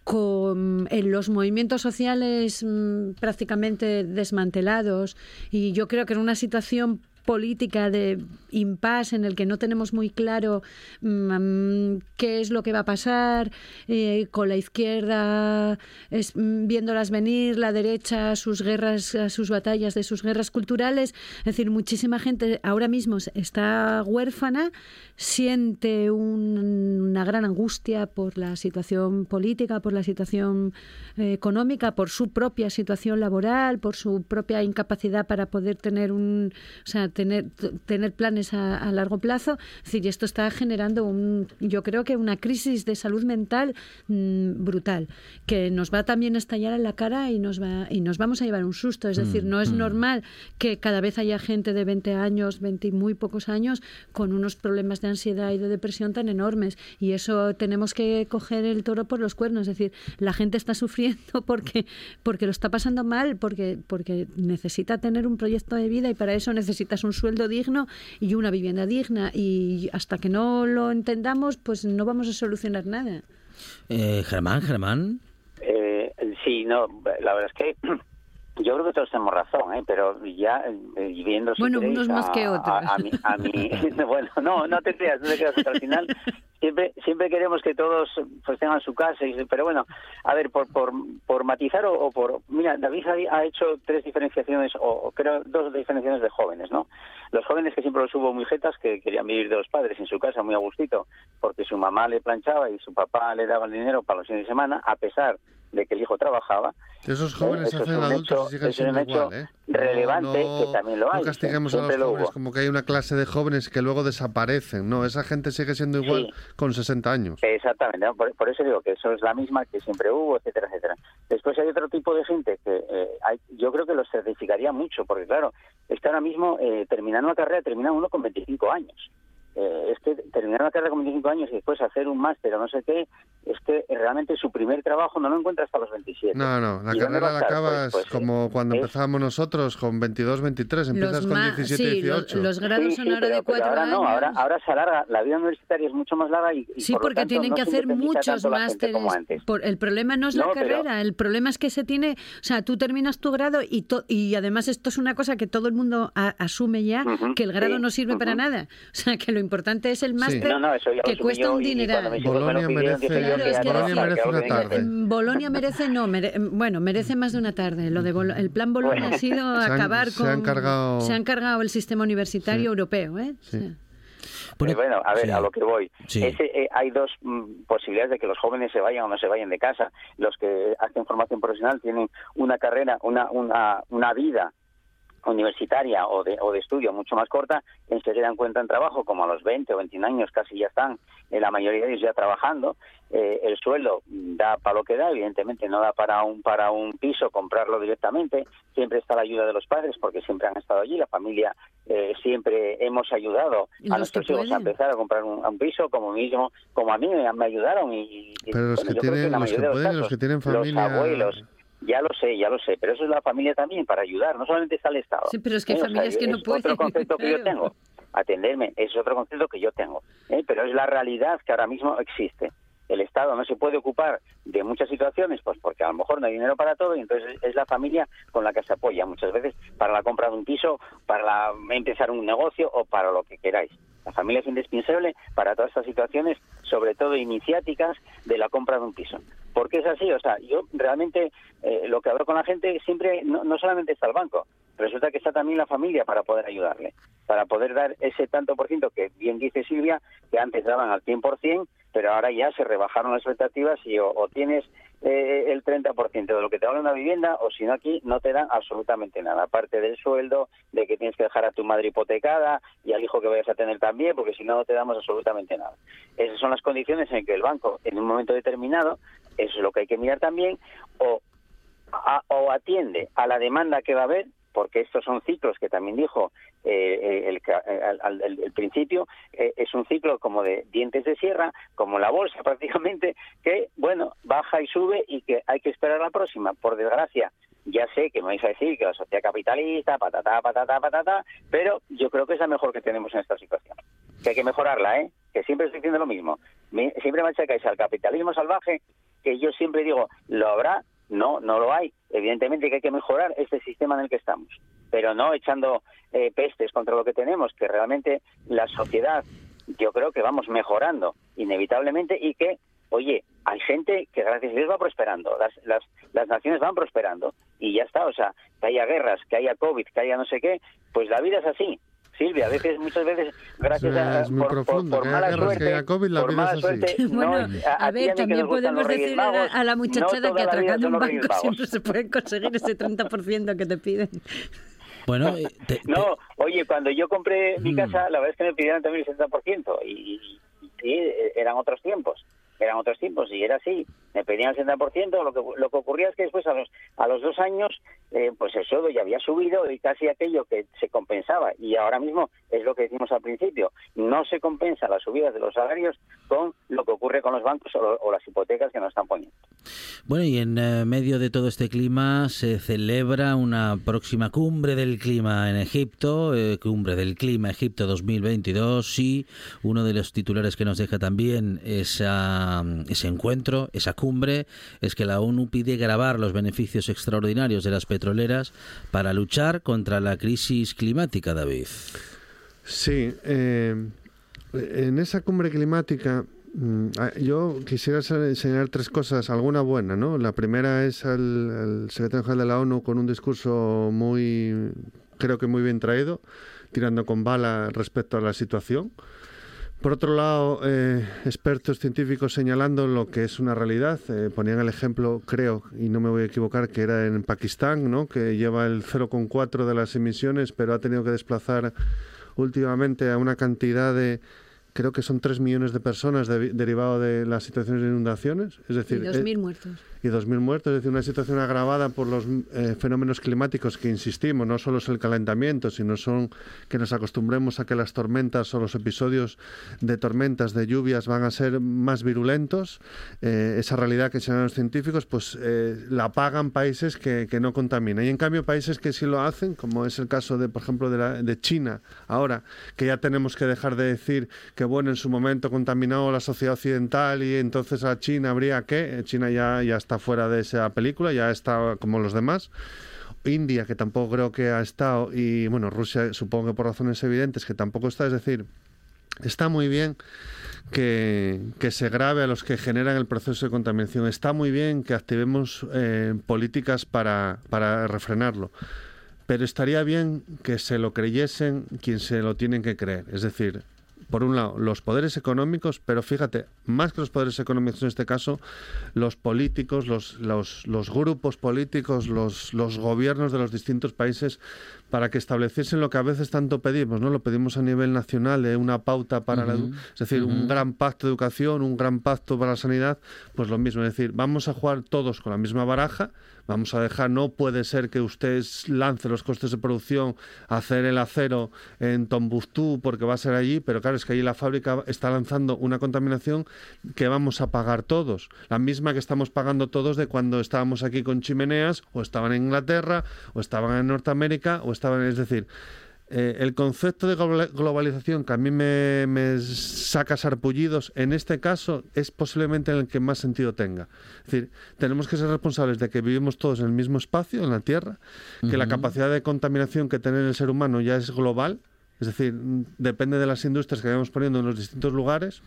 con en los movimientos sociales mm, prácticamente desmantelados y yo creo que en una situación política de impasse en el que no tenemos muy claro mm, qué es lo que va a pasar eh, con la izquierda es, mm, viéndolas venir, la derecha sus guerras, sus batallas de sus guerras culturales. Es decir, muchísima gente ahora mismo está huérfana, siente un- una gran angustia por la situación política, por la situación eh, económica, por su propia situación laboral, por su propia incapacidad para poder tener un, o sea, tener tener planes a, a largo plazo. Es decir, y esto está generando un, yo creo que una crisis de salud mental mm, brutal que nos va también a estallar en la cara y nos va y nos vamos a llevar un susto. Es decir, no es normal que cada vez haya gente de 20 años, 20 y muy pocos años con unos problemas de ansiedad y de depresión tan enormes y eso tenemos que coger el toro por los cuernos, es decir, la gente está sufriendo porque porque lo está pasando mal, porque porque necesita tener un proyecto de vida y para eso necesitas un sueldo digno y una vivienda digna y hasta que no lo entendamos, pues no vamos a solucionar nada. Eh, Germán, Germán. Eh, sí, no, la verdad es que yo creo que todos tenemos razón, ¿eh? pero ya eh, viendo si Bueno, unos más que otros. A, a mí, a mí- bueno, no, no te creas, no te creas, porque al final siempre siempre queremos que todos pues tengan su casa, y, pero bueno, a ver, por por, por matizar o, o por... Mira, David ha, hecho tres diferenciaciones, o o creo dos diferenciaciones de jóvenes, ¿no? Los jóvenes que siempre los hubo muy jetas, que querían vivir de los padres en su casa muy a gustito, porque su mamá le planchaba y su papá le daba el dinero para los fines de semana, a pesar de que el hijo trabajaba. Esos jóvenes se hacen adultos hecho- y siguen siendo igual, ¿eh? relevante que también lo hay, No castiguemos a los lo jóvenes hubo. como que hay una clase de jóvenes que luego desaparecen. No, esa gente sigue siendo igual con 60 años. Exactamente, ¿no? por, por eso digo que eso es la misma que siempre hubo, etcétera, etcétera. Después hay otro tipo de gente que eh, hay, yo creo que los certificaría mucho, porque claro, es que ahora mismo eh, terminando una carrera termina uno con 25 años. Eh, es que terminar una carrera con 25 años y después hacer un máster o no sé qué, es que realmente su primer trabajo no lo encuentra hasta los 27. No, no, la ¿Y dónde carrera la estar? acabas Pues- pues, como cuando es- empezábamos nosotros, con 22, 23, empiezas con ma- 17, sí, los- 18. los grados Sí, son sí, ahora pero- de pero cuatro ahora años. no, ahora, ahora se alarga, la vida universitaria es mucho más larga y, y Sí, por lo porque tanto, tienen no que hacer muchos másteres. Por, el problema no es la pero- carrera, el problema es que se tiene, o sea, tú terminas tu grado y, to- y además esto es una cosa que todo el mundo a- asume ya, que el grado sí, no sirve para nada. O sea, que lo importante es el máster No, no, eso ya lo que cuesta un dineral. Bolonia merece- que ya Bolonia no, merece que una tarde. Mm, Bolonia merece, no, mere- bueno, merece más de una tarde. Lo de Bolo- el plan Bolonia Bueno. ha sido Se han- acabar se con. han cargado- se han cargado el sistema universitario Sí. europeo, ¿eh? Sí. O sea, Bueno, Eh, bueno, a ver, sí. a lo que voy. Sí. Ese, eh, hay dos mm, posibilidades de que los jóvenes se vayan o no se vayan de casa. Los que hacen formación profesional tienen una carrera, una, una, una vida universitaria o de, o de estudio mucho más corta, enseguida encuentran trabajo, como a los 20 o 21 años casi ya están, eh, la mayoría de ellos ya trabajando, eh, el sueldo da para lo que da, evidentemente no da para un, para un piso comprarlo directamente, siempre está la ayuda de los padres porque siempre han estado allí, la familia eh, siempre hemos ayudado a nuestros hijos a empezar a comprar un, un piso, como mismo, como a mí me, me ayudaron y, y- Pero los bueno, que tienen- los que mayoría de pueden y los casos, que tienen familia- los abuelos, ya lo sé, ya lo sé, pero eso es la familia también para ayudar, no solamente está el Estado. Sí, pero es que hay ¿eh? O sea, familias que no es pueden, otro concepto que yo tengo. Atenderme, es otro concepto que yo tengo. ¿eh? Pero es la realidad que ahora mismo existe. El Estado no se puede ocupar de muchas situaciones, pues porque a lo mejor no hay dinero para todo y entonces es la familia con la que se apoya muchas veces para la compra de un piso, para empezar un negocio o para lo que queráis. La familia es indispensable para todas estas situaciones, sobre todo iniciáticas de la compra de un piso. ¿Por qué es así? O sea, yo realmente eh, lo que hablo con la gente siempre no, no solamente está el banco, resulta que está también la familia para poder ayudarle, para poder dar ese tanto por ciento que bien dice Silvia, que antes daban al 100%, pero ahora ya se rebajaron las expectativas y o, tienes eh, el 30% de lo que te da una vivienda o si no aquí no te dan absolutamente nada, aparte del sueldo, de que tienes que dejar a tu madre hipotecada y al hijo que vayas a tener también, porque si no, no te damos absolutamente nada. Esas son las condiciones en que el banco, en un momento determinado, eso es lo que hay que mirar también, o, a- o atiende a la demanda que va a haber, porque estos son ciclos que también dijo eh, eh, el, eh, al- principio, eh, es un ciclo como de dientes de sierra, como la bolsa prácticamente, que, bueno, baja y sube y que hay que esperar la próxima. Por desgracia, ya sé que me vais a decir que la sociedad capitalista, patata, patata, patata, pero yo creo que es la mejor que tenemos en esta situación. Que hay que mejorarla, ¿eh? Que siempre estoy diciendo lo mismo. Me- siempre al capitalismo salvaje que yo siempre digo, ¿lo habrá? No, no lo hay. Evidentemente que hay que mejorar este sistema en el que estamos, pero no echando eh, pestes contra lo que tenemos, que realmente la sociedad, yo creo que vamos mejorando inevitablemente y que, oye, hay gente que gracias a Dios va prosperando, las, las, las naciones van prosperando y ya está, o sea, que haya guerras, que haya COVID, que haya no sé qué, pues la vida es así. Silvia, a veces, muchas veces, gracias a, Es muy por, por- profundo, por que haya mala que suerte, haya COVID, la por vida mala es así. suerte, no Bueno, a a ver, que también podemos decirle a la, a la no muchachada que atracando un banco siempre se puede conseguir ese 30% que te piden. Bueno, te- te- No, oye, cuando yo compré mi Mm. casa, la verdad es que me pidieron también el 60%, y, y- y sí, eh, eran otros tiempos, eran otros tiempos, y era así, me pedían el 60%, lo que, lo que ocurría es que después a los, a los dos años, eh, pues el sueldo ya había subido y casi aquello que se compensaba, y ahora mismo es lo que decimos al principio, no se compensa las subidas de los salarios con lo que ocurre con los bancos o, o las hipotecas que nos están poniendo. Bueno, y en eh, medio de todo este clima se celebra una próxima cumbre del clima en Egipto, eh, cumbre del clima Egipto 2022, y uno de los titulares que nos deja también esa, ese encuentro, esa cumbre, es que la ONU pide grabar los beneficios extraordinarios de las petroleras para luchar contra la crisis climática, David. Sí, eh, en esa cumbre climática mm, ah, yo quisiera se- señalar tres cosas, alguna buena, ¿no? La primera es al, al secretario general de la ONU con un discurso muy, creo que muy bien traído, tirando con bala respecto a la situación. Por otro lado, eh, expertos científicos señalando lo que es una realidad. Eh, ponían el ejemplo, creo, y no me voy a equivocar, que era en Pakistán, ¿no? que lleva el 0,4 de las emisiones, pero ha tenido que desplazar últimamente a una cantidad de, creo que son 3 millones de personas de- derivado de las situaciones de inundaciones. Es Y decir, eh, 2.000 muertos. y 2.000 muertos, es decir, una situación agravada por los eh, fenómenos climáticos que, insistimos, no solo es el calentamiento, sino son que nos acostumbremos a que las tormentas o los episodios de tormentas, de lluvias, van a ser más virulentos. Eh, esa realidad que señalan los científicos, pues eh, la pagan países que, que no contaminan. Y en cambio, países que sí lo hacen, como es el caso de, por ejemplo, de, la- de China, ahora, que ya tenemos que dejar de decir que, bueno, en su momento contaminó la sociedad occidental y entonces a China habría que, China ya, ya está fuera de esa película, ya está como los demás. India, que tampoco creo que ha estado, y bueno, Rusia supongo que por razones evidentes que tampoco está, es decir, está muy bien que, que se grave a los que generan el proceso de contaminación, está muy bien que activemos eh, políticas para, para refrenarlo, pero estaría bien que se lo creyesen quien se lo tienen que creer, es decir, por un lado, los poderes económicos, pero fíjate, más que los poderes económicos en este caso, los políticos, los, los, los grupos políticos, los, los gobiernos de los distintos países, para que estableciesen lo que a veces tanto pedimos, ¿no? Lo pedimos a nivel nacional de una pauta para la edu- es decir, un gran pacto de educación, un gran pacto para la sanidad, pues lo mismo, es decir, vamos a jugar todos con la misma baraja, vamos a dejar, no puede ser que usted lance los costes de producción a hacer el acero en Tombuctú porque va a ser allí, pero claro, es que allí la fábrica está lanzando una contaminación que vamos a pagar todos, la misma que estamos pagando todos de cuando estábamos aquí con chimeneas, o estaban en Inglaterra, o estaban en Norteamérica, o estaban, es decir, eh, el concepto de globa- globalización que a mí me, me saca sarpullidos, en este caso es posiblemente el que más sentido tenga. Es decir, tenemos que ser responsables de que vivimos todos en el mismo espacio, en la Tierra, que la capacidad de contaminación que tiene el ser humano ya es global, es decir, depende de las industrias que vayamos poniendo en los distintos lugares,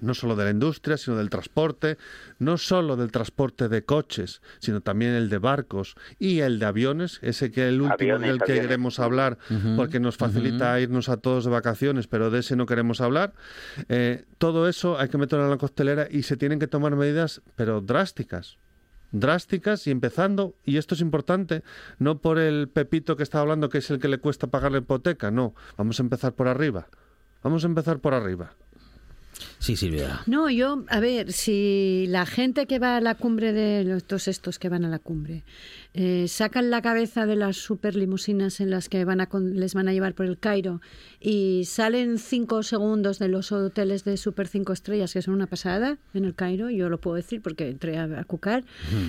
no solo de la industria, sino del transporte, no solo del transporte de coches, sino también el de barcos y el de aviones, ese que el último Aviones, del que aviones. queremos hablar, porque nos facilita irnos a todos de vacaciones, pero de ese no queremos hablar. Eh, todo eso hay que meterlo en la costelera y se tienen que tomar medidas, pero drásticas drásticas y empezando, y esto es importante, no por el Pepito que está hablando que es el que le cuesta pagar la hipoteca, no, vamos a empezar por arriba, vamos a empezar por arriba. Sí, Silvia. No, yo, a ver, si la gente que va a la cumbre de los todos estos que van a la cumbre eh, sacan la cabeza de las superlimusinas en las que van a con- les van a llevar por el Cairo y salen cinco segundos de los hoteles de super cinco estrellas, que son una pasada en el Cairo, yo lo puedo decir porque entré a, a cucar,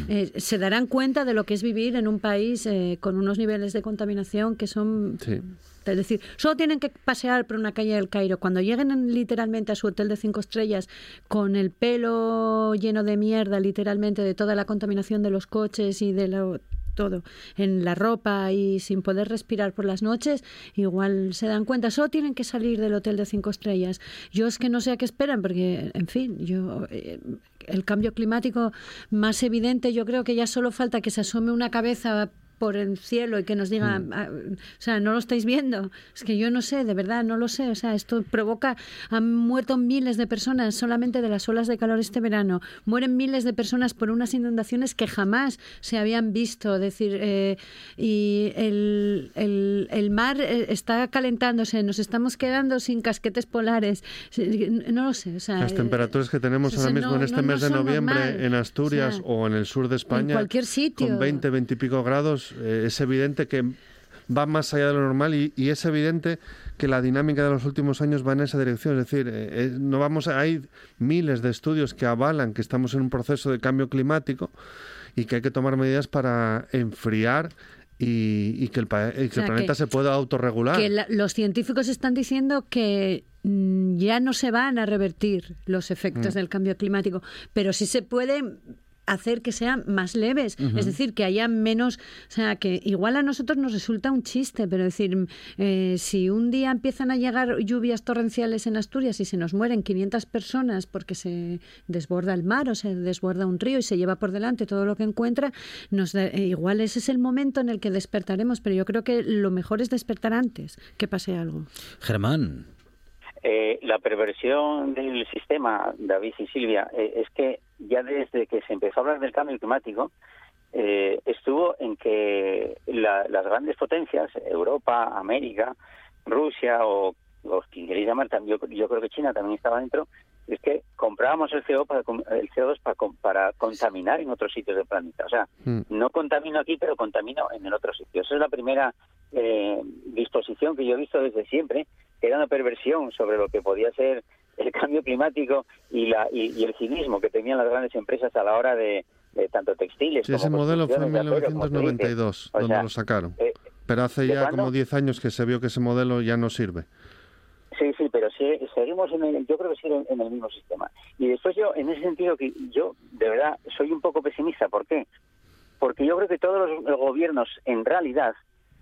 eh, se darán cuenta de lo que es vivir en un país eh, con unos niveles de contaminación que son Sí. es decir, solo tienen que pasear por una calle del Cairo. Cuando lleguen en- literalmente a su hotel de cinco estrellas, con el pelo lleno de mierda, literalmente, de toda la contaminación de los coches y de lo todo en la ropa y sin poder respirar por las noches, igual se dan cuenta, solo tienen que salir del hotel de cinco estrellas. Yo es que no sé a qué esperan, porque, en fin, yo eh, el cambio climático más evidente, yo creo que ya solo falta que se asome una cabeza por el cielo y que nos digan, ah, o sea, no lo estáis viendo. Es que yo no sé, de verdad, no lo sé. O sea, esto provoca, han muerto miles de personas solamente de las olas de calor este verano. Mueren miles de personas por unas inundaciones que jamás se habían visto. decir, eh, y el, el, el mar eh, está calentándose, nos estamos quedando sin casquetes polares. No lo sé. O sea, Las temperaturas que tenemos o sea, ahora mismo no- en este no- no mes de noviembre normal. en Asturias O sea, o en el sur de España, cualquier sitio. con 20, 20 y pico grados, eh, es evidente que va más allá de lo normal y, y es evidente que la dinámica de los últimos años va en esa dirección. Es decir, eh, eh, no vamos a, hay miles de estudios que avalan que estamos en un proceso de cambio climático y que hay que tomar medidas para enfriar y, y que el, pa- y que el sea, planeta que- se pueda autorregular. que la- los científicos están diciendo que mm, ya no se van a revertir los efectos Mm. del cambio climático, pero sí se puede hacer que sean más leves, es decir, que haya menos, o sea, que igual a nosotros nos resulta un chiste, pero es decir, eh, si un día empiezan a llegar lluvias torrenciales en Asturias y se nos mueren 500 personas porque se desborda el mar o se desborda un río y se lleva por delante todo lo que encuentra, nos da- eh, igual ese es el momento en el que despertaremos, pero yo creo que lo mejor es despertar antes que pase algo. Germán. Eh, la perversión del sistema, David y Silvia, eh, es que ya desde que se empezó a hablar del cambio climático, eh, estuvo en que la- las grandes potencias, Europa, América, Rusia o los quien queréis llamar, también, yo, yo creo que China también estaba dentro, es que comprábamos el CO para, com- el CO2 para, contaminar en otros sitios del planeta. O sea, no contamino aquí, pero contamino en el otro sitio. Esa es la primera eh, disposición que yo he visto desde siempre, que era una perversión sobre lo que podía ser el cambio climático y, la, y, y el cinismo que tenían las grandes empresas a la hora de, de tanto textiles Sí, como ese modelo fue en construcciones de acero, como se dice. 1992, O donde sea, lo sacaron. eh, Pero hace ¿de ya como 10 años que se vio que ese modelo ya no sirve. Sí, sí, pero sí, seguimos en el, yo creo que sí en, el mismo sistema. Y después yo, en ese sentido, que yo de verdad soy un poco pesimista. ¿Por qué? Porque yo creo que todos los, gobiernos, en realidad,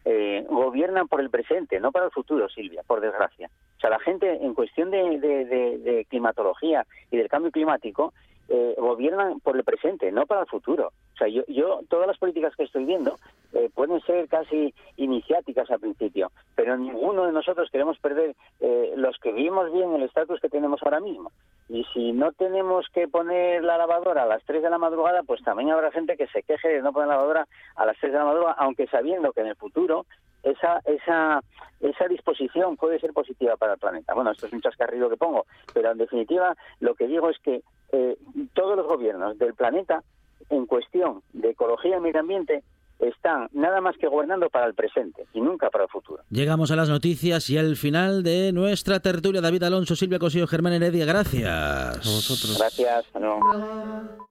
eh, gobiernan por el presente, no para el futuro, Silvia, por desgracia. O sea, la gente, en cuestión de- de climatología y del cambio climático, eh, gobiernan por el presente, no para el futuro. O sea, yo, yo todas las políticas que estoy viendo eh, pueden ser casi iniciáticas al principio, pero ninguno de nosotros queremos perder eh, los que vivimos bien el estatus que tenemos ahora mismo. Y si no tenemos que poner la lavadora a las 3 de la madrugada, pues también habrá gente que se queje de no poner la lavadora a las 3 de la madrugada, aunque sabiendo que en el futuro esa, esa, esa disposición puede ser positiva para el planeta. Bueno, esto es un chascarrillo que pongo, pero en definitiva lo que digo es que eh, todos los gobiernos del planeta en cuestión de ecología y medio ambiente están nada más que gobernando para el presente y nunca para el futuro. Llegamos a las noticias y al final de nuestra tertulia. David Alonso, Silvia Cosillo, Germán Heredia, gracias. A vosotros. Gracias.